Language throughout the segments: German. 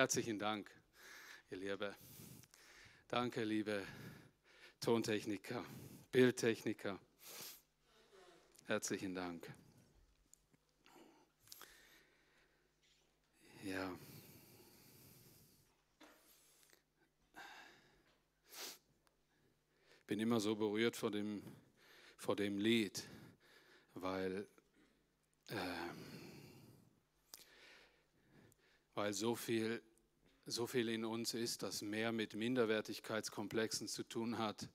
Herzlichen Dank, ihr Liebe. Danke, liebe Tontechniker, Bildtechniker. Herzlichen Dank. Ja. bin immer so berührt vor dem, vor dem Lied, weil, äh, weil so, viel, so viel in uns ist, das mehr mit Minderwertigkeitskomplexen zu tun hat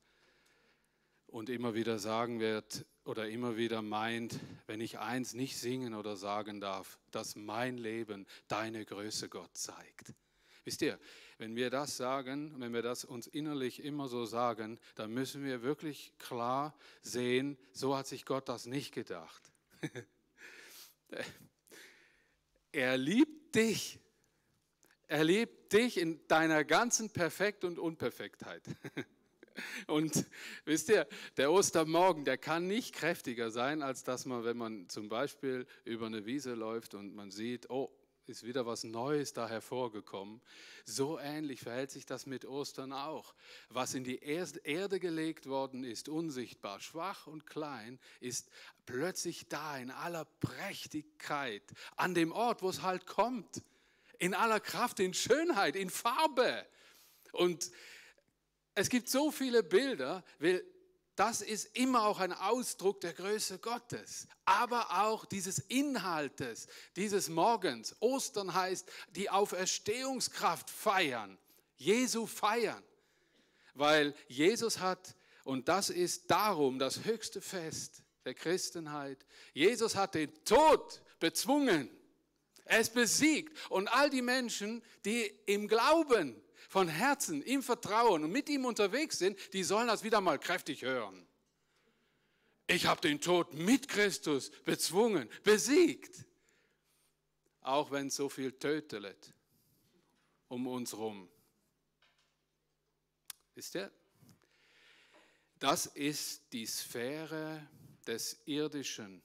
und immer wieder sagen wird oder immer wieder meint, wenn ich eins nicht singen oder sagen darf, dass mein Leben deine Größe Gott zeigt. Wisst ihr, wenn wir das sagen, wenn wir das uns innerlich immer so sagen, dann müssen wir wirklich klar sehen, so hat sich Gott das nicht gedacht. er liebt dich. Er liebt dich in deiner ganzen Perfekt und Unperfektheit. Und wisst ihr, der Ostermorgen, der kann nicht kräftiger sein, als dass man, wenn man zum Beispiel über eine Wiese läuft und man sieht, oh, ist wieder was Neues da hervorgekommen. So ähnlich verhält sich das mit Ostern auch. Was in die Erde gelegt worden ist, unsichtbar, schwach und klein, ist plötzlich da in aller Prächtigkeit, an dem Ort, wo es halt kommt, in aller Kraft, in Schönheit, in Farbe. Und es gibt so viele Bilder, weil das ist immer auch ein Ausdruck der Größe Gottes, aber auch dieses Inhaltes, dieses Morgens. Ostern heißt die Auferstehungskraft feiern, Jesu feiern, weil Jesus hat, und das ist darum das höchste Fest der Christenheit, Jesus hat den Tod bezwungen. Er ist besiegt und all die Menschen, die im Glauben von Herzen im Vertrauen und mit ihm unterwegs sind, die sollen das wieder mal kräftig hören. Ich habe den Tod mit Christus bezwungen, besiegt. Auch wenn so viel tötelet um uns rum. Wisst ihr? Das ist die Sphäre des Irdischen,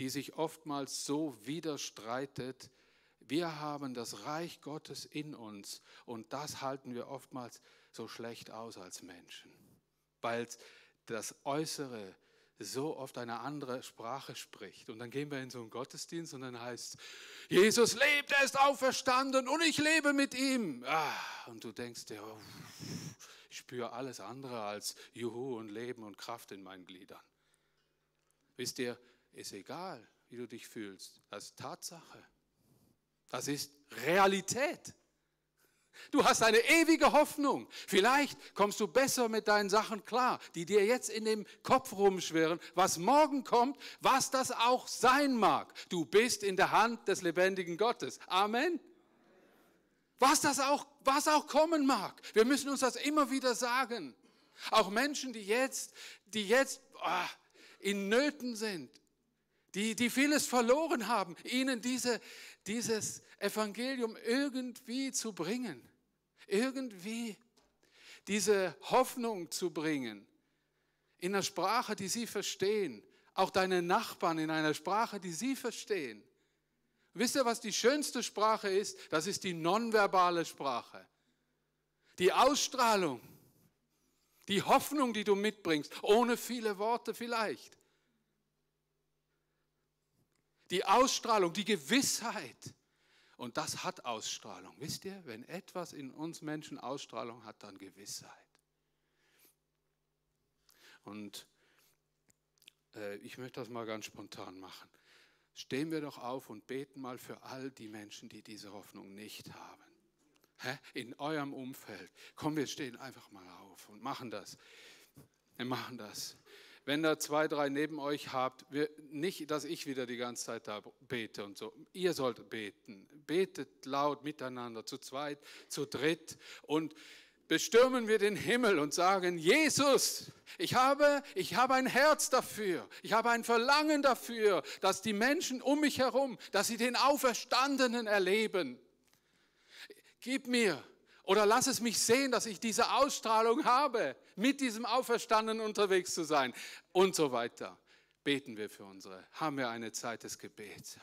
die sich oftmals so widerstreitet wir haben das Reich Gottes in uns und das halten wir oftmals so schlecht aus als Menschen, weil das Äußere so oft eine andere Sprache spricht. Und dann gehen wir in so einen Gottesdienst und dann heißt Jesus lebt, er ist auferstanden und ich lebe mit ihm. Ah, und du denkst dir, oh, ich spüre alles andere als Juhu und Leben und Kraft in meinen Gliedern. Wisst ihr, ist egal, wie du dich fühlst. Das ist Tatsache. Das ist Realität. Du hast eine ewige Hoffnung. Vielleicht kommst du besser mit deinen Sachen klar, die dir jetzt in dem Kopf rumschwirren, was morgen kommt, was das auch sein mag. Du bist in der Hand des lebendigen Gottes. Amen. Was das auch, was auch kommen mag. Wir müssen uns das immer wieder sagen. Auch Menschen, die jetzt, die jetzt ah, in Nöten sind, die, die vieles verloren haben, ihnen diese, dieses Evangelium irgendwie zu bringen, irgendwie diese Hoffnung zu bringen, in einer Sprache, die sie verstehen, auch deine Nachbarn in einer Sprache, die sie verstehen. Wisst ihr, was die schönste Sprache ist? Das ist die nonverbale Sprache. Die Ausstrahlung, die Hoffnung, die du mitbringst, ohne viele Worte vielleicht die Ausstrahlung, die Gewissheit. Und das hat Ausstrahlung. Wisst ihr, wenn etwas in uns Menschen Ausstrahlung hat, dann Gewissheit. Und äh, ich möchte das mal ganz spontan machen. Stehen wir doch auf und beten mal für all die Menschen, die diese Hoffnung nicht haben. Hä? In eurem Umfeld. Komm, wir stehen einfach mal auf und machen das. Wir machen das wenn da zwei, drei neben euch habt, nicht, dass ich wieder die ganze Zeit da bete und so. Ihr sollt beten. Betet laut miteinander, zu zweit, zu dritt und bestürmen wir den Himmel und sagen, Jesus, ich habe, ich habe ein Herz dafür, ich habe ein Verlangen dafür, dass die Menschen um mich herum, dass sie den Auferstandenen erleben. Gib mir oder lass es mich sehen, dass ich diese Ausstrahlung habe, mit diesem Auferstandenen unterwegs zu sein und so weiter. Beten wir für unsere, haben wir eine Zeit des Gebets.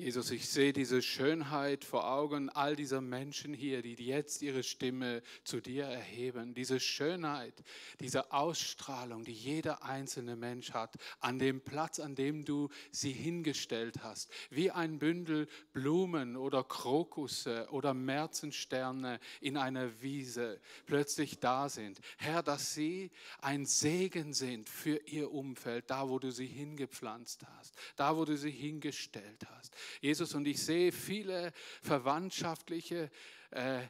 Jesus, ich sehe diese Schönheit vor Augen all dieser Menschen hier, die jetzt ihre Stimme zu dir erheben. Diese Schönheit, diese Ausstrahlung, die jeder einzelne Mensch hat, an dem Platz, an dem du sie hingestellt hast. Wie ein Bündel Blumen oder Krokusse oder Märzensterne in einer Wiese plötzlich da sind. Herr, dass sie ein Segen sind für ihr Umfeld, da wo du sie hingepflanzt hast, da wo du sie hingestellt hast. Jesus, und ich sehe viele verwandtschaftliche äh,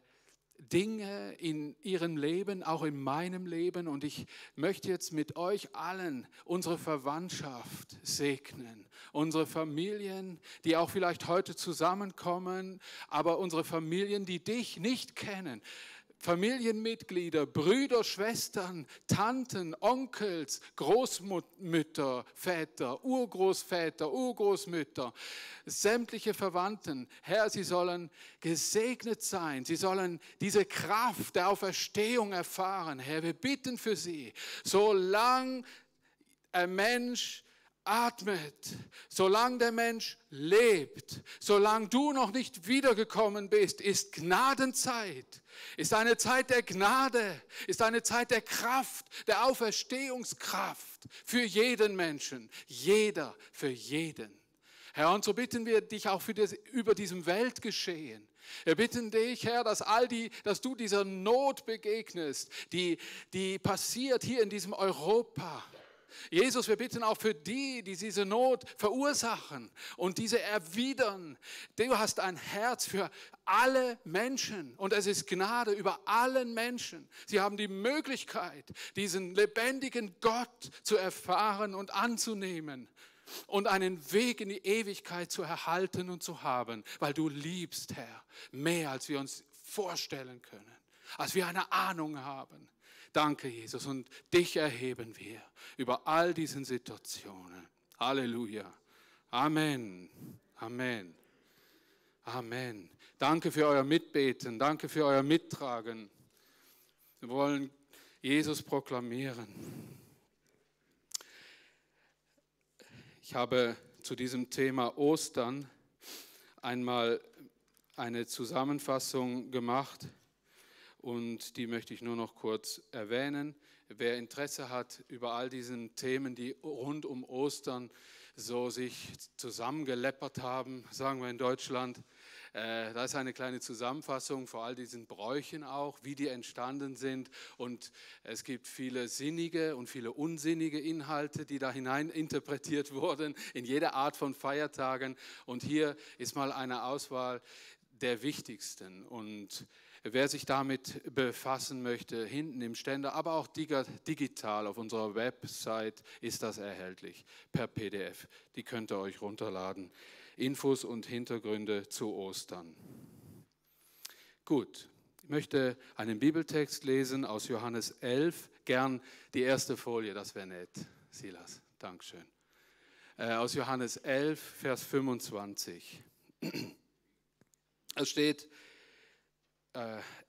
Dinge in ihrem Leben, auch in meinem Leben. Und ich möchte jetzt mit euch allen unsere Verwandtschaft segnen. Unsere Familien, die auch vielleicht heute zusammenkommen, aber unsere Familien, die dich nicht kennen. Familienmitglieder, Brüder, Schwestern, Tanten, Onkels, Großmütter, Väter, Urgroßväter, Urgroßmütter, sämtliche Verwandten. Herr, sie sollen gesegnet sein. Sie sollen diese Kraft der Auferstehung erfahren. Herr, wir bitten für sie, solange ein Mensch atmet, solange der Mensch lebt, solange du noch nicht wiedergekommen bist, ist Gnadenzeit, ist eine Zeit der Gnade, ist eine Zeit der Kraft, der Auferstehungskraft für jeden Menschen, jeder für jeden. Herr, und so bitten wir dich auch für das, über diesem Weltgeschehen. Wir bitten dich, Herr, dass all die, dass du dieser Not begegnest, die, die passiert hier in diesem Europa Jesus, wir bitten auch für die, die diese Not verursachen und diese erwidern. Du hast ein Herz für alle Menschen und es ist Gnade über allen Menschen. Sie haben die Möglichkeit, diesen lebendigen Gott zu erfahren und anzunehmen und einen Weg in die Ewigkeit zu erhalten und zu haben, weil du liebst, Herr, mehr als wir uns vorstellen können, als wir eine Ahnung haben. Danke, Jesus. Und dich erheben wir über all diesen Situationen. Halleluja. Amen. Amen. Amen. Danke für euer Mitbeten. Danke für euer Mittragen. Wir wollen Jesus proklamieren. Ich habe zu diesem Thema Ostern einmal eine Zusammenfassung gemacht und die möchte ich nur noch kurz erwähnen. Wer Interesse hat über all diesen Themen, die rund um Ostern so sich zusammengeleppert haben, sagen wir in Deutschland, äh, da ist eine kleine Zusammenfassung vor all diesen Bräuchen auch, wie die entstanden sind. Und es gibt viele sinnige und viele unsinnige Inhalte, die da hinein interpretiert wurden in jeder Art von Feiertagen. Und hier ist mal eine Auswahl der wichtigsten. Und Wer sich damit befassen möchte, hinten im Ständer, aber auch digital auf unserer Website ist das erhältlich per PDF. Die könnt ihr euch runterladen. Infos und Hintergründe zu Ostern. Gut, ich möchte einen Bibeltext lesen aus Johannes 11. Gern die erste Folie, das wäre nett. Silas, Dankeschön. Äh, aus Johannes 11, Vers 25. Es steht,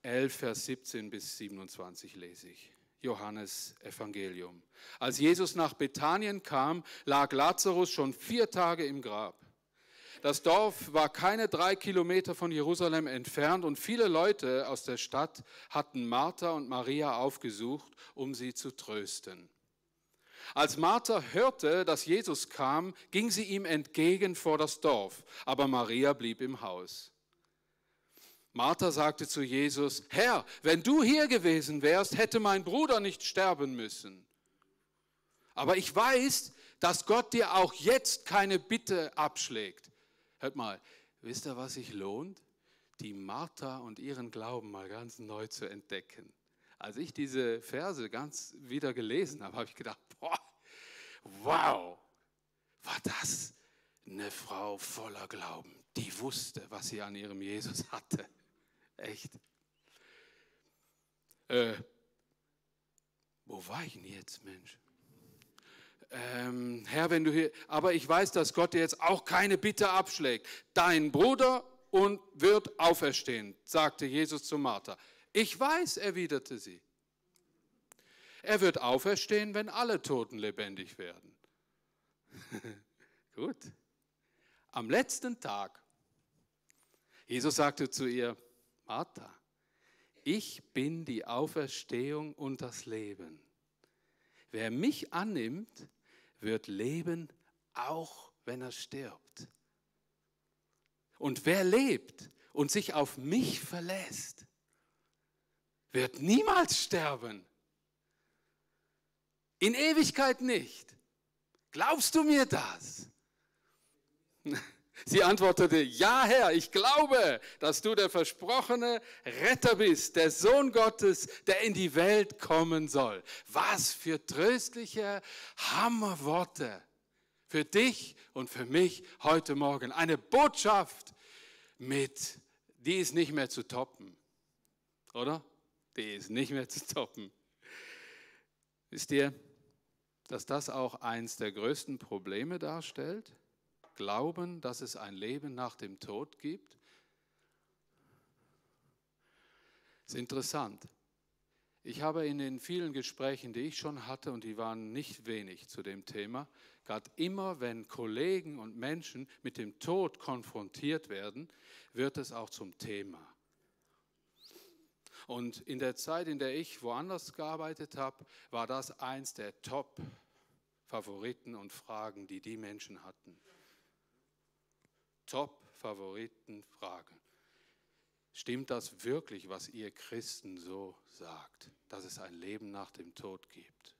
11, Vers 17 bis 27 lese ich. Johannes Evangelium. Als Jesus nach Bethanien kam, lag Lazarus schon vier Tage im Grab. Das Dorf war keine drei Kilometer von Jerusalem entfernt und viele Leute aus der Stadt hatten Martha und Maria aufgesucht, um sie zu trösten. Als Martha hörte, dass Jesus kam, ging sie ihm entgegen vor das Dorf, aber Maria blieb im Haus. Martha sagte zu Jesus, Herr, wenn du hier gewesen wärst, hätte mein Bruder nicht sterben müssen. Aber ich weiß, dass Gott dir auch jetzt keine Bitte abschlägt. Hört mal, wisst ihr, was sich lohnt? Die Martha und ihren Glauben mal ganz neu zu entdecken. Als ich diese Verse ganz wieder gelesen habe, habe ich gedacht, boah, wow, war das eine Frau voller Glauben. Die wusste, was sie an ihrem Jesus hatte. Echt? Äh, wo war ich denn jetzt, Mensch? Ähm, Herr, wenn du hier, aber ich weiß, dass Gott dir jetzt auch keine Bitte abschlägt. Dein Bruder und wird auferstehen, sagte Jesus zu Martha. Ich weiß, erwiderte sie. Er wird auferstehen, wenn alle Toten lebendig werden. Gut. am letzten Tag, Jesus sagte zu ihr, Martha, ich bin die Auferstehung und das Leben. Wer mich annimmt, wird leben, auch wenn er stirbt. Und wer lebt und sich auf mich verlässt, wird niemals sterben. In Ewigkeit nicht. Glaubst du mir das? Sie antwortete, ja Herr, ich glaube, dass du der versprochene Retter bist, der Sohn Gottes, der in die Welt kommen soll. Was für tröstliche Hammerworte für dich und für mich heute Morgen. Eine Botschaft mit, die ist nicht mehr zu toppen, oder? Die ist nicht mehr zu toppen. Wisst ihr, dass das auch eins der größten Probleme darstellt? Glauben, dass es ein Leben nach dem Tod gibt? Das ist interessant. Ich habe in den vielen Gesprächen, die ich schon hatte, und die waren nicht wenig zu dem Thema, gerade immer, wenn Kollegen und Menschen mit dem Tod konfrontiert werden, wird es auch zum Thema. Und in der Zeit, in der ich woanders gearbeitet habe, war das eins der Top-Favoriten und Fragen, die die Menschen hatten. Top-Favoriten-Fragen. Stimmt das wirklich, was ihr Christen so sagt, dass es ein Leben nach dem Tod gibt?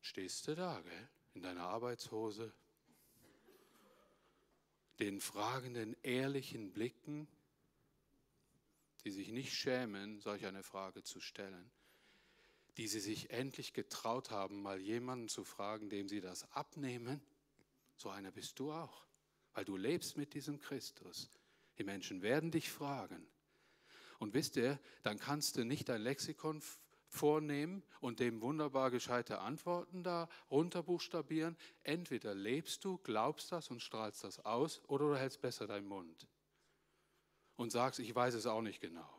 Stehst du da, gell? in deiner Arbeitshose, den fragenden, ehrlichen Blicken, die sich nicht schämen, solch eine Frage zu stellen, die sie sich endlich getraut haben, mal jemanden zu fragen, dem sie das abnehmen. So einer bist du auch, weil du lebst mit diesem Christus. Die Menschen werden dich fragen. Und wisst ihr, dann kannst du nicht dein Lexikon vornehmen und dem wunderbar gescheite Antworten da runterbuchstabieren. Entweder lebst du, glaubst das und strahlst das aus, oder du hältst besser deinen Mund und sagst, ich weiß es auch nicht genau.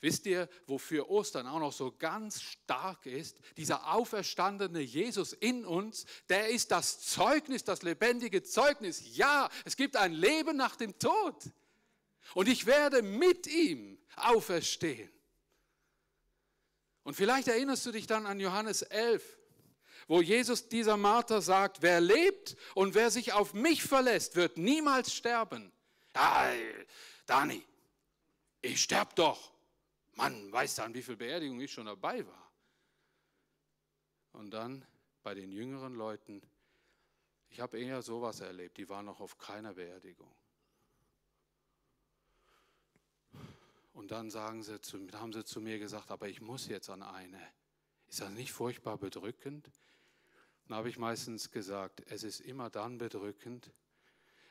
Wisst ihr, wofür Ostern auch noch so ganz stark ist? Dieser auferstandene Jesus in uns, der ist das Zeugnis, das lebendige Zeugnis. Ja, es gibt ein Leben nach dem Tod. Und ich werde mit ihm auferstehen. Und vielleicht erinnerst du dich dann an Johannes 11, wo Jesus dieser Martha sagt, wer lebt und wer sich auf mich verlässt, wird niemals sterben. Ja, Dani, ich sterb doch. Mann, weißt du, an wie viel Beerdigung ich schon dabei war? Und dann bei den jüngeren Leuten, ich habe eher sowas erlebt, die waren noch auf keiner Beerdigung. Und dann sagen sie zu, haben sie zu mir gesagt, aber ich muss jetzt an eine. Ist das nicht furchtbar bedrückend? Dann habe ich meistens gesagt, es ist immer dann bedrückend,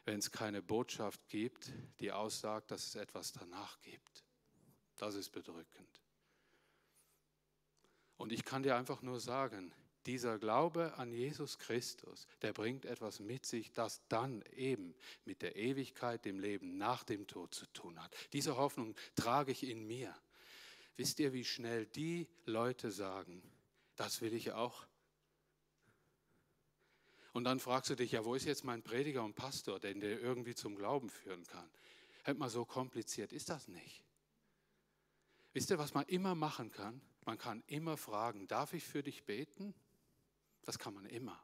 wenn es keine Botschaft gibt, die aussagt, dass es etwas danach gibt. Das ist bedrückend. Und ich kann dir einfach nur sagen, dieser Glaube an Jesus Christus, der bringt etwas mit sich, das dann eben mit der Ewigkeit, dem Leben nach dem Tod zu tun hat. Diese Hoffnung trage ich in mir. Wisst ihr, wie schnell die Leute sagen, das will ich auch? Und dann fragst du dich, ja, wo ist jetzt mein Prediger und Pastor, den der irgendwie zum Glauben führen kann? Hört mal, so kompliziert ist das nicht. Wisst ihr, was man immer machen kann? Man kann immer fragen, darf ich für dich beten? Das kann man immer.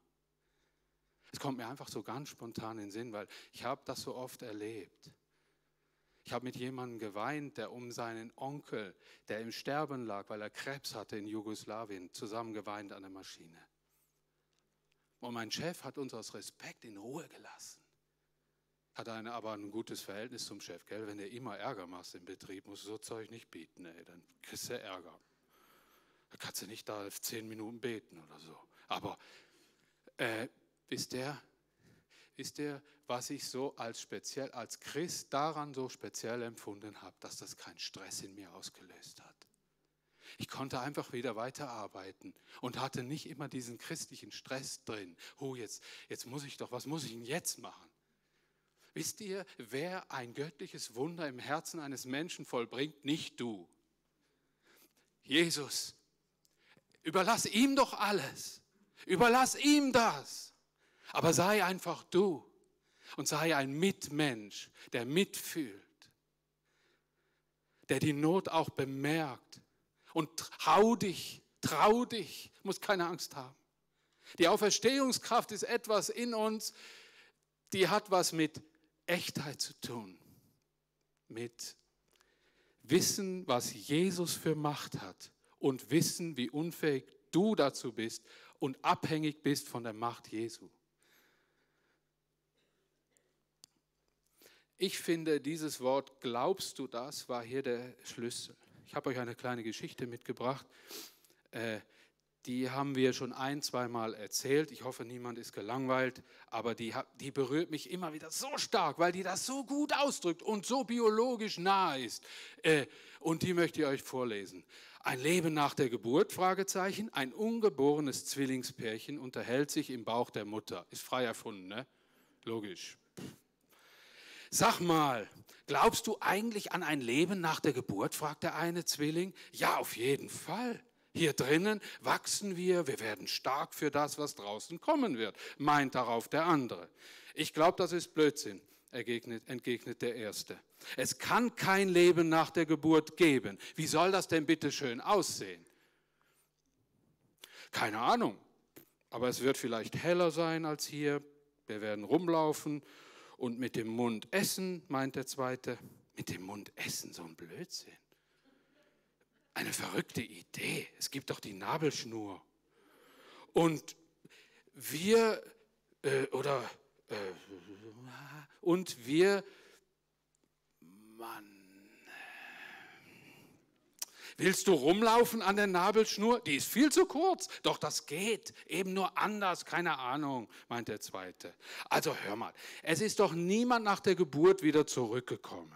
Es kommt mir einfach so ganz spontan in den Sinn, weil ich habe das so oft erlebt. Ich habe mit jemandem geweint, der um seinen Onkel, der im Sterben lag, weil er Krebs hatte in Jugoslawien, zusammen geweint an der Maschine. Und mein Chef hat uns aus Respekt in Ruhe gelassen. Hat eine, aber ein gutes Verhältnis zum Chef, gell? Wenn du immer Ärger machst im Betrieb, musst du so Zeug nicht bieten, ey, dann kriegst du Ärger. Da kannst du nicht da zehn Minuten beten oder so. Aber äh, wisst ihr, wisst ihr, was ich so als speziell, als Christ daran so speziell empfunden habe, dass das keinen Stress in mir ausgelöst hat. Ich konnte einfach wieder weiterarbeiten und hatte nicht immer diesen christlichen Stress drin. Oh, jetzt, jetzt muss ich doch, was muss ich denn jetzt machen? Wisst ihr, wer ein göttliches Wunder im Herzen eines Menschen vollbringt? Nicht du. Jesus. Überlass ihm doch alles. Überlass ihm das. Aber sei einfach du. und sei ein Mitmensch, der mitfühlt, der die Not auch bemerkt. Und trau dich, trau dich, muss keine Angst haben. Die Auferstehungskraft ist etwas in uns, die hat was mit Echtheit zu tun, mit Wissen, was Jesus für Macht hat und wissen, wie unfähig du dazu bist und abhängig bist von der Macht Jesu. Ich finde, dieses Wort, glaubst du das, war hier der Schlüssel. Ich habe euch eine kleine Geschichte mitgebracht. Äh, die haben wir schon ein, zweimal erzählt. Ich hoffe, niemand ist gelangweilt, aber die, die berührt mich immer wieder so stark, weil die das so gut ausdrückt und so biologisch nah ist. Äh, und die möchte ich euch vorlesen. Ein Leben nach der Geburt? Fragezeichen. Ein ungeborenes Zwillingspärchen unterhält sich im Bauch der Mutter. Ist frei erfunden, ne? Logisch. Sag mal, glaubst du eigentlich an ein Leben nach der Geburt? fragt der eine Zwilling. Ja, auf jeden Fall. Hier drinnen wachsen wir, wir werden stark für das, was draußen kommen wird, meint darauf der andere. Ich glaube, das ist Blödsinn, entgegnet, entgegnet der Erste. Es kann kein Leben nach der Geburt geben. Wie soll das denn bitte schön aussehen? Keine Ahnung, aber es wird vielleicht heller sein als hier. Wir werden rumlaufen und mit dem Mund essen, meint der Zweite. Mit dem Mund essen, so ein Blödsinn. Eine verrückte Idee. Es gibt doch die Nabelschnur. Und wir, äh, oder, äh, und wir, Mann, Willst du rumlaufen an der Nabelschnur? Die ist viel zu kurz. Doch das geht. Eben nur anders. Keine Ahnung, meint der Zweite. Also hör mal. Es ist doch niemand nach der Geburt wieder zurückgekommen.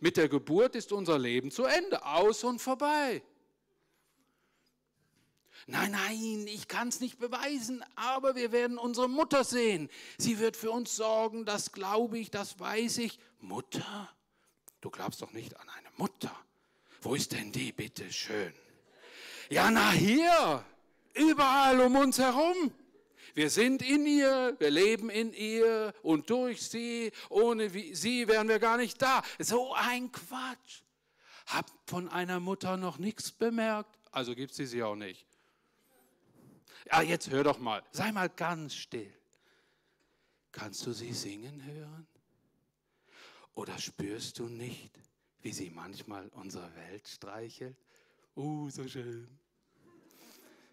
Mit der Geburt ist unser Leben zu Ende, aus und vorbei. Nein, nein, ich kann es nicht beweisen, aber wir werden unsere Mutter sehen. Sie wird für uns sorgen, das glaube ich, das weiß ich. Mutter? Du glaubst doch nicht an eine Mutter. Wo ist denn die, bitte schön? Ja, na hier, überall um uns herum. Wir sind in ihr, wir leben in ihr und durch sie. Ohne sie wären wir gar nicht da. So ein Quatsch. Hab von einer Mutter noch nichts bemerkt, also gibt sie sie auch nicht. Ja, jetzt hör doch mal, sei mal ganz still. Kannst du sie singen hören? Oder spürst du nicht, wie sie manchmal unsere Welt streichelt? Uh, so schön.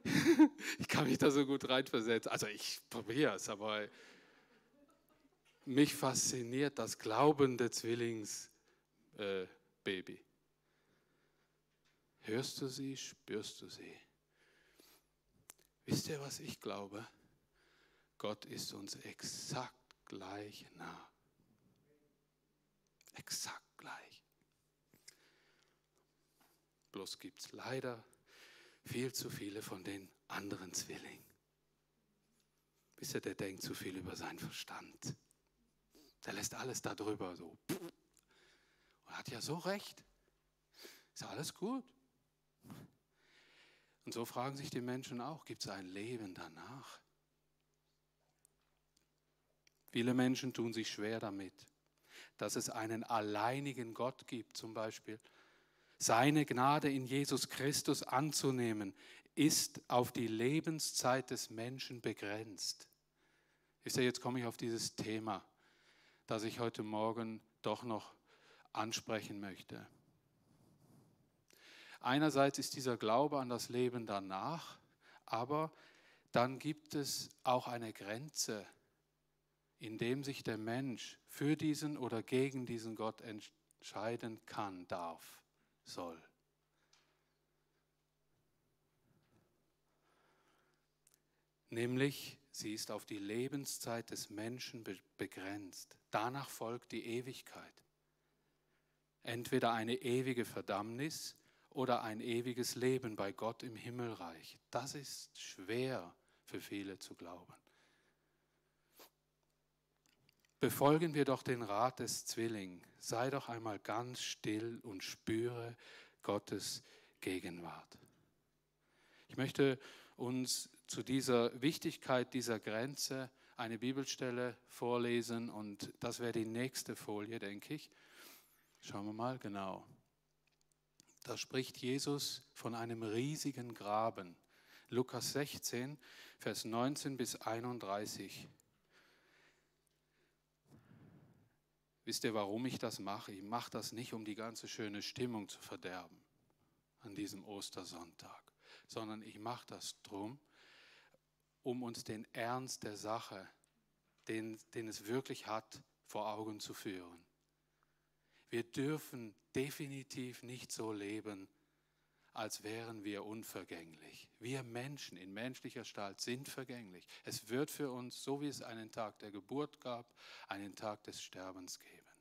ich kann mich da so gut reinversetzen. Also ich probiere es, aber mich fasziniert das glaubende Zwillingsbaby. Äh, Hörst du sie, spürst du sie? Wisst ihr, was ich glaube? Gott ist uns exakt gleich nah. Exakt gleich. Bloß gibt es leider viel zu viele von den anderen Zwillingen. Wisst ihr, der denkt zu viel über seinen Verstand. Der lässt alles darüber so. Und hat ja so recht. Ist alles gut. Und so fragen sich die Menschen auch, gibt es ein Leben danach? Viele Menschen tun sich schwer damit, dass es einen alleinigen Gott gibt zum Beispiel seine Gnade in Jesus Christus anzunehmen, ist auf die Lebenszeit des Menschen begrenzt. Ist ja, jetzt komme ich auf dieses Thema, das ich heute Morgen doch noch ansprechen möchte. Einerseits ist dieser Glaube an das Leben danach, aber dann gibt es auch eine Grenze, in dem sich der Mensch für diesen oder gegen diesen Gott entscheiden kann, darf soll. Nämlich, sie ist auf die Lebenszeit des Menschen begrenzt. Danach folgt die Ewigkeit. Entweder eine ewige Verdammnis oder ein ewiges Leben bei Gott im Himmelreich. Das ist schwer für viele zu glauben. Befolgen wir doch den Rat des Zwillings. Sei doch einmal ganz still und spüre Gottes Gegenwart. Ich möchte uns zu dieser Wichtigkeit dieser Grenze eine Bibelstelle vorlesen und das wäre die nächste Folie, denke ich. Schauen wir mal, genau. Da spricht Jesus von einem riesigen Graben. Lukas 16, Vers 19 bis 31. Wisst ihr, warum ich das mache? Ich mache das nicht, um die ganze schöne Stimmung zu verderben an diesem Ostersonntag, sondern ich mache das drum, um uns den Ernst der Sache, den, den es wirklich hat, vor Augen zu führen. Wir dürfen definitiv nicht so leben, als wären wir unvergänglich. Wir Menschen in menschlicher Gestalt sind vergänglich. Es wird für uns, so wie es einen Tag der Geburt gab, einen Tag des Sterbens geben.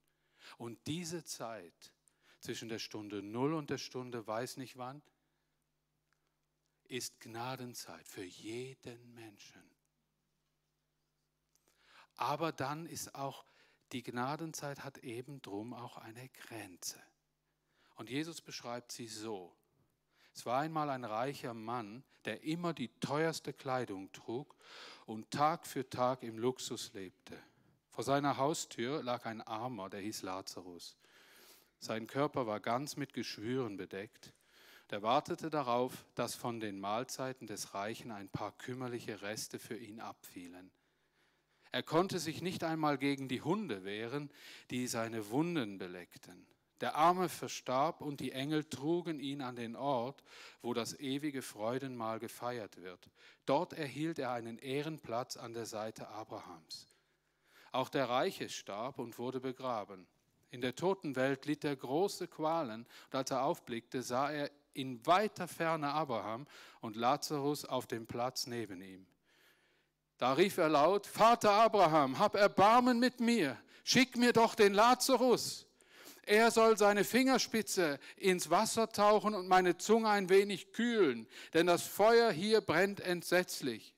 Und diese Zeit zwischen der Stunde Null und der Stunde weiß nicht wann, ist Gnadenzeit für jeden Menschen. Aber dann ist auch die Gnadenzeit hat eben drum auch eine Grenze. Und Jesus beschreibt sie so. Es war einmal ein reicher Mann, der immer die teuerste Kleidung trug und Tag für Tag im Luxus lebte. Vor seiner Haustür lag ein Armer, der hieß Lazarus. Sein Körper war ganz mit Geschwüren bedeckt. Der wartete darauf, dass von den Mahlzeiten des Reichen ein paar kümmerliche Reste für ihn abfielen. Er konnte sich nicht einmal gegen die Hunde wehren, die seine Wunden beleckten. Der Arme verstarb und die Engel trugen ihn an den Ort, wo das ewige Freudenmahl gefeiert wird. Dort erhielt er einen Ehrenplatz an der Seite Abrahams. Auch der Reiche starb und wurde begraben. In der Totenwelt litt er große Qualen, und als er aufblickte, sah er in weiter Ferne Abraham und Lazarus auf dem Platz neben ihm. Da rief er laut, Vater Abraham, hab Erbarmen mit mir, schick mir doch den Lazarus. Er soll seine Fingerspitze ins Wasser tauchen und meine Zunge ein wenig kühlen, denn das Feuer hier brennt entsetzlich.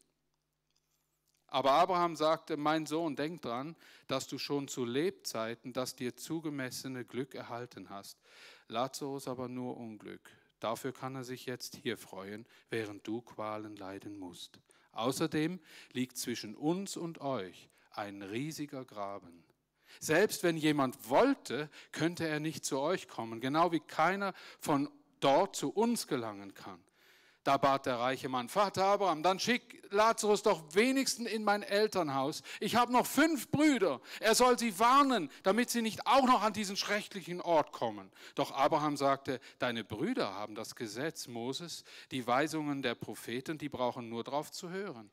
Aber Abraham sagte, mein Sohn, denk dran, dass du schon zu Lebzeiten das dir zugemessene Glück erhalten hast. Lazarus aber nur Unglück. Dafür kann er sich jetzt hier freuen, während du Qualen leiden musst. Außerdem liegt zwischen uns und euch ein riesiger Graben. Selbst wenn jemand wollte, könnte er nicht zu euch kommen, genau wie keiner von dort zu uns gelangen kann. Da bat der reiche Mann, Vater Abraham, dann schick Lazarus doch wenigstens in mein Elternhaus. Ich habe noch fünf Brüder. Er soll sie warnen, damit sie nicht auch noch an diesen schrecklichen Ort kommen. Doch Abraham sagte, deine Brüder haben das Gesetz Moses, die Weisungen der Propheten, die brauchen nur drauf zu hören.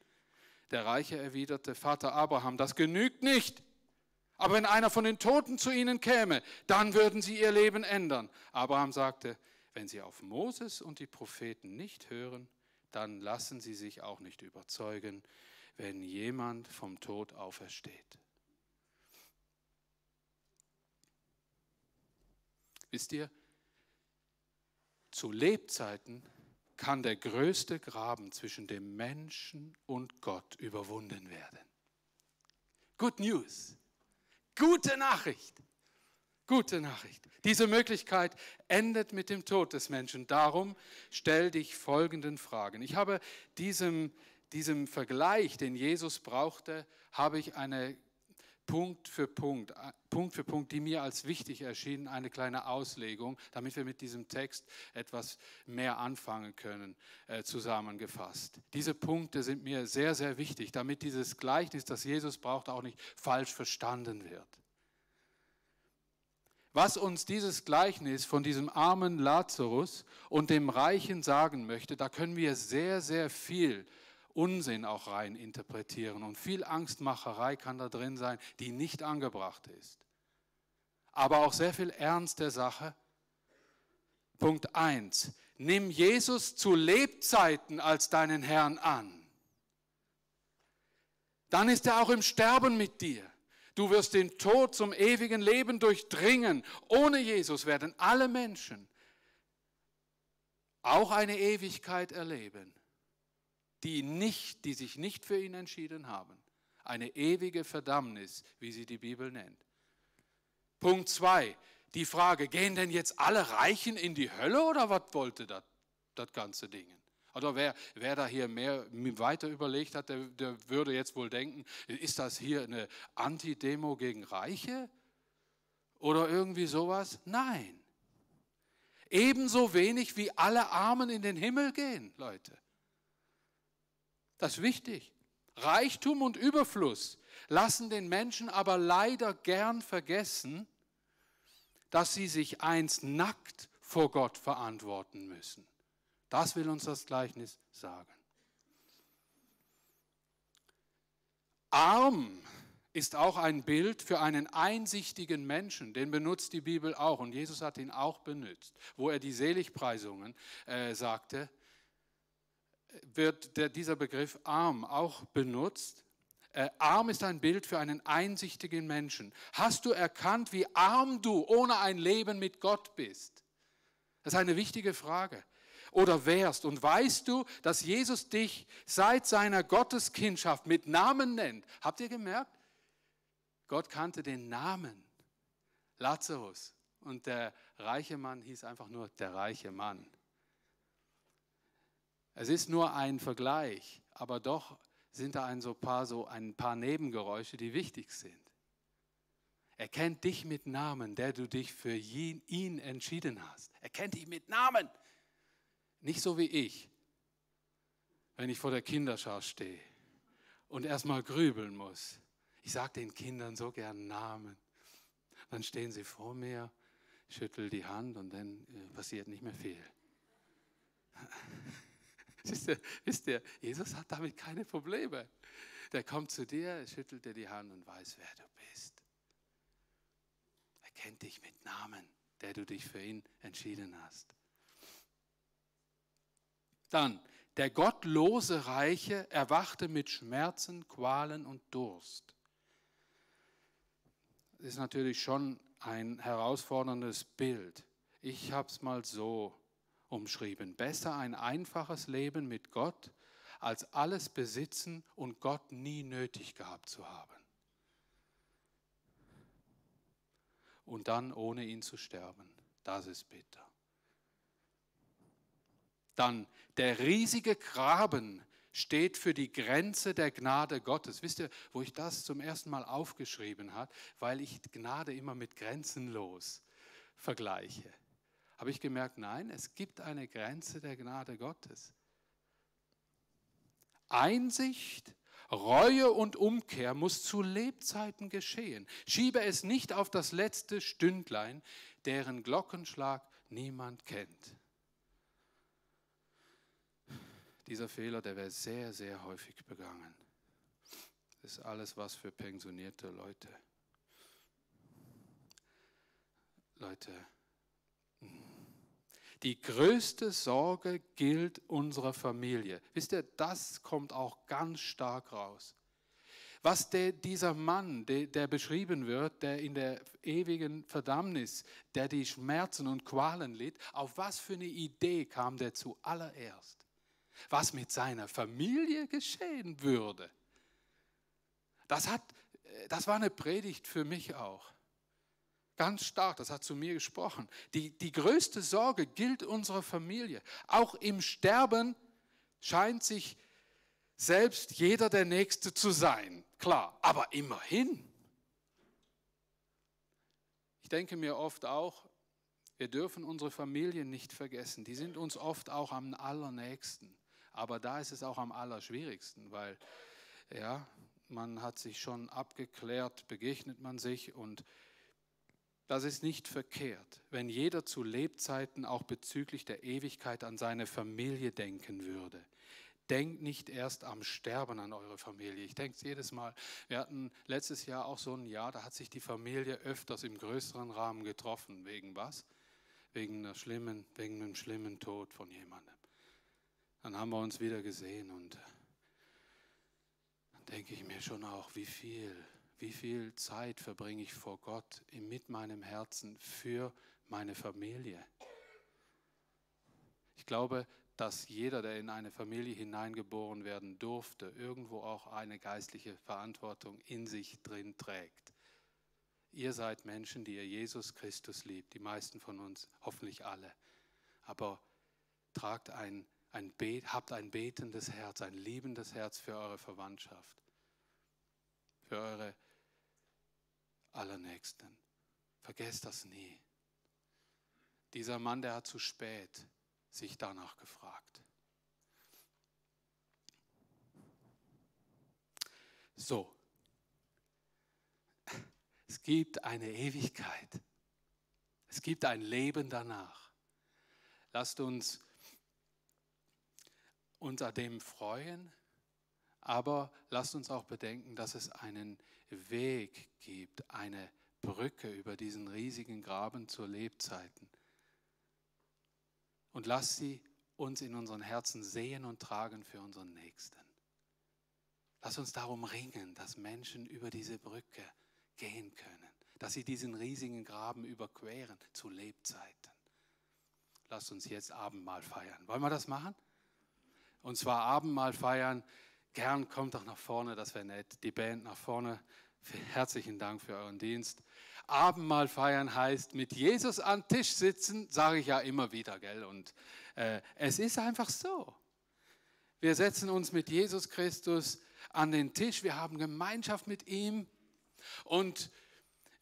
Der Reiche erwiderte, Vater Abraham, das genügt nicht. Aber wenn einer von den Toten zu ihnen käme, dann würden sie ihr Leben ändern. Abraham sagte, wenn sie auf Moses und die Propheten nicht hören, dann lassen sie sich auch nicht überzeugen, wenn jemand vom Tod aufersteht. Wisst ihr, zu Lebzeiten kann der größte Graben zwischen dem Menschen und Gott überwunden werden. Good News. Gute Nachricht. Gute Nachricht. Diese Möglichkeit endet mit dem Tod des Menschen. Darum stell dich folgenden Fragen. Ich habe diesem, diesem Vergleich, den Jesus brauchte, habe ich eine Punkt für Punkt, Punkt für Punkt, die mir als wichtig erschienen, eine kleine Auslegung, damit wir mit diesem Text etwas mehr anfangen können, äh, zusammengefasst. Diese Punkte sind mir sehr, sehr wichtig, damit dieses Gleichnis, das Jesus braucht, auch nicht falsch verstanden wird. Was uns dieses Gleichnis von diesem armen Lazarus und dem Reichen sagen möchte, da können wir sehr, sehr viel Unsinn auch rein interpretieren und viel Angstmacherei kann da drin sein, die nicht angebracht ist. Aber auch sehr viel Ernst der Sache. Punkt 1. Nimm Jesus zu Lebzeiten als deinen Herrn an. Dann ist er auch im Sterben mit dir. Du wirst den Tod zum ewigen Leben durchdringen. Ohne Jesus werden alle Menschen auch eine Ewigkeit erleben, die, nicht, die sich nicht für ihn entschieden haben. Eine ewige Verdammnis, wie sie die Bibel nennt. Punkt 2. Die Frage, gehen denn jetzt alle Reichen in die Hölle oder was wollte das, ganze Ding? Oder wer, wer da hier mehr weiter überlegt hat, der, der würde jetzt wohl denken, ist das hier eine Antidemo gegen Reiche? Oder irgendwie sowas? Nein. Ebenso wenig wie alle Armen in den Himmel gehen, Leute. Das ist wichtig. Reichtum und Überfluss lassen den Menschen aber leider gern vergessen, dass sie sich einst nackt vor Gott verantworten müssen. Das will uns das Gleichnis sagen. Arm ist auch ein Bild für einen einsichtigen Menschen. Den benutzt die Bibel auch und Jesus hat ihn auch benutzt. Wo er die Seligpreisungen äh, sagte, wird der, dieser Begriff arm auch benutzt. Äh, arm ist ein Bild für einen einsichtigen Menschen. Hast du erkannt, wie arm du ohne ein Leben mit Gott bist? Das ist eine wichtige Frage. Oder wärst. Und weißt du, dass Jesus dich seit seiner Gotteskindschaft mit Namen nennt? Habt ihr gemerkt? Gott kannte den Namen. Lazarus. Und der reiche Mann hieß einfach nur der reiche Mann. Es ist nur ein Vergleich, aber doch sind da ein, so paar, so ein paar Nebengeräusche, die wichtig sind. Er kennt dich mit Namen, der du dich für ihn entschieden hast. Er kennt dich mit Namen. Nicht so wie ich, wenn ich vor der Kinderschau stehe und erstmal grübeln muss. Ich sage den Kindern so gern Namen. Dann stehen sie vor mir, schüttel die Hand und dann äh, passiert nicht mehr viel. Wisst ihr, wisst ihr, Jesus hat damit keine Probleme. Der kommt zu dir, schüttelt dir die Hand und weiß, wer du bist. Er kennt dich mit Namen, der du dich für ihn entschieden hast. Dann, der gottlose Reiche erwachte mit Schmerzen, Qualen und Durst. Das ist natürlich schon ein herausforderndes Bild. Ich habe es mal so umschrieben. Besser ein einfaches Leben mit Gott, als alles besitzen und Gott nie nötig gehabt zu haben. Und dann ohne ihn zu sterben. Das ist bitter. Dann der riesige Graben steht für die Grenze der Gnade Gottes. Wisst ihr, wo ich das zum ersten Mal aufgeschrieben habe? Weil ich Gnade immer mit grenzenlos vergleiche habe ich gemerkt, nein, es gibt eine Grenze der Gnade Gottes. Einsicht, Reue und Umkehr muss zu Lebzeiten geschehen. Schiebe es nicht auf das letzte Stündlein, deren Glockenschlag niemand kennt. Dieser Fehler, der wäre sehr, sehr häufig begangen. Das ist alles was für pensionierte Leute. Leute, die größte Sorge gilt unserer Familie. Wisst ihr, das kommt auch ganz stark raus. Was der, dieser Mann, der, der beschrieben wird, der in der ewigen Verdammnis, der die Schmerzen und Qualen litt, auf was für eine Idee kam der zuallererst? Was mit seiner Familie geschehen würde? Das, hat, das war eine Predigt für mich auch. Ganz stark, das hat zu mir gesprochen. Die, die größte Sorge gilt unserer Familie. Auch im Sterben scheint sich selbst jeder der Nächste zu sein. Klar, aber immerhin. Ich denke mir oft auch, wir dürfen unsere Familien nicht vergessen. Die sind uns oft auch am allernächsten. Aber da ist es auch am allerschwierigsten, weil ja, man hat sich schon abgeklärt, begegnet man sich und das ist nicht verkehrt, wenn jeder zu Lebzeiten auch bezüglich der Ewigkeit an seine Familie denken würde. Denkt nicht erst am Sterben an eure Familie. Ich denke es jedes Mal. Wir hatten letztes Jahr auch so ein Jahr, da hat sich die Familie öfters im größeren Rahmen getroffen. Wegen was? Wegen, einer schlimmen, wegen einem schlimmen Tod von jemandem. Dann haben wir uns wieder gesehen und dann denke ich mir schon auch, wie viel wie viel Zeit verbringe ich vor Gott mit meinem Herzen für meine Familie. Ich glaube, dass jeder, der in eine Familie hineingeboren werden durfte, irgendwo auch eine geistliche Verantwortung in sich drin trägt. Ihr seid Menschen, die ihr Jesus Christus liebt, die meisten von uns, hoffentlich alle. Aber tragt ein, ein Bet, habt ein betendes Herz, ein liebendes Herz für eure Verwandtschaft, für eure Allernächsten. Vergesst das nie. Dieser Mann, der hat zu spät sich danach gefragt. So, es gibt eine Ewigkeit. Es gibt ein Leben danach. Lasst uns unter dem freuen, aber lasst uns auch bedenken, dass es einen Weg gibt, eine Brücke über diesen riesigen Graben zur Lebzeiten. Und lasst sie uns in unseren Herzen sehen und tragen für unseren Nächsten. Lass uns darum ringen, dass Menschen über diese Brücke gehen können, dass sie diesen riesigen Graben überqueren zu Lebzeiten. Lasst uns jetzt Abendmahl feiern. Wollen wir das machen? Und zwar Abendmahl feiern. Gern kommt doch nach vorne, das wäre nett. Die Band nach vorne. Herzlichen Dank für euren Dienst. Abendmahl feiern heißt mit Jesus am Tisch sitzen, sage ich ja immer wieder, gell? Und äh, es ist einfach so. Wir setzen uns mit Jesus Christus an den Tisch, wir haben Gemeinschaft mit ihm und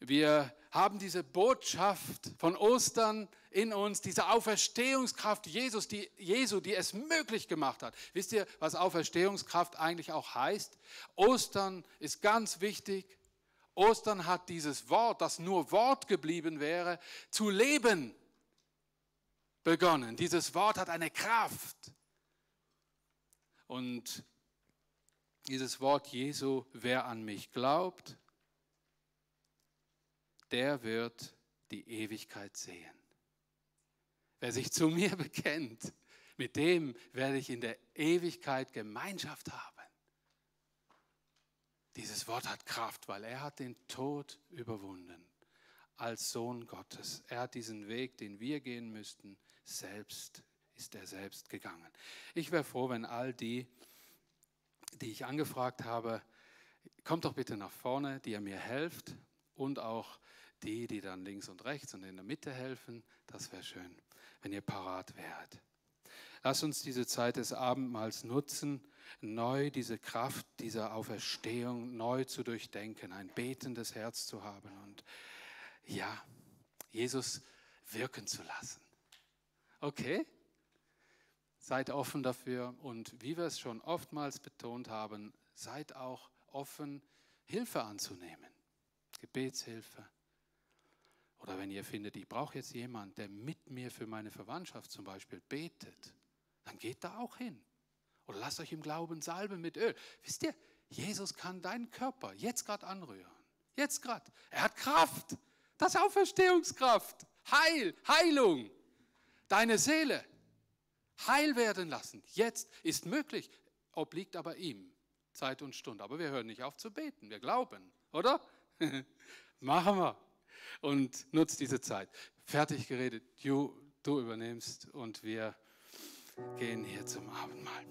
wir haben diese Botschaft von Ostern in uns, diese Auferstehungskraft Jesus, die, Jesu, die es möglich gemacht hat. Wisst ihr, was Auferstehungskraft eigentlich auch heißt? Ostern ist ganz wichtig. Ostern hat dieses Wort, das nur Wort geblieben wäre, zu leben begonnen. Dieses Wort hat eine Kraft. Und dieses Wort Jesu, wer an mich glaubt, der wird die Ewigkeit sehen. Wer sich zu mir bekennt, mit dem werde ich in der Ewigkeit Gemeinschaft haben. Dieses Wort hat Kraft, weil er hat den Tod überwunden als Sohn Gottes. Er hat diesen Weg, den wir gehen müssten, selbst, ist er selbst gegangen. Ich wäre froh, wenn all die, die ich angefragt habe, kommt doch bitte nach vorne, die ihr mir helft und auch die, die dann links und rechts und in der Mitte helfen. Das wäre schön, wenn ihr parat wärt. Lass uns diese Zeit des Abendmahls nutzen, neu diese Kraft dieser Auferstehung neu zu durchdenken, ein betendes Herz zu haben und ja, Jesus wirken zu lassen. Okay? Seid offen dafür und wie wir es schon oftmals betont haben, seid auch offen, Hilfe anzunehmen. Gebetshilfe. Oder wenn ihr findet, ich brauche jetzt jemanden, der mit mir für meine Verwandtschaft zum Beispiel betet, dann geht da auch hin. Oder lasst euch im Glauben salben mit Öl. Wisst ihr, Jesus kann deinen Körper jetzt gerade anrühren. Jetzt gerade. Er hat Kraft. Das ist Auferstehungskraft. Heil, Heilung. Deine Seele heil werden lassen. Jetzt ist möglich. Obliegt aber ihm Zeit und Stunde. Aber wir hören nicht auf zu beten. Wir glauben, oder? Machen wir. Und nutzt diese Zeit. Fertig geredet. Du, du übernimmst und wir gehen hier zum Abendmahl.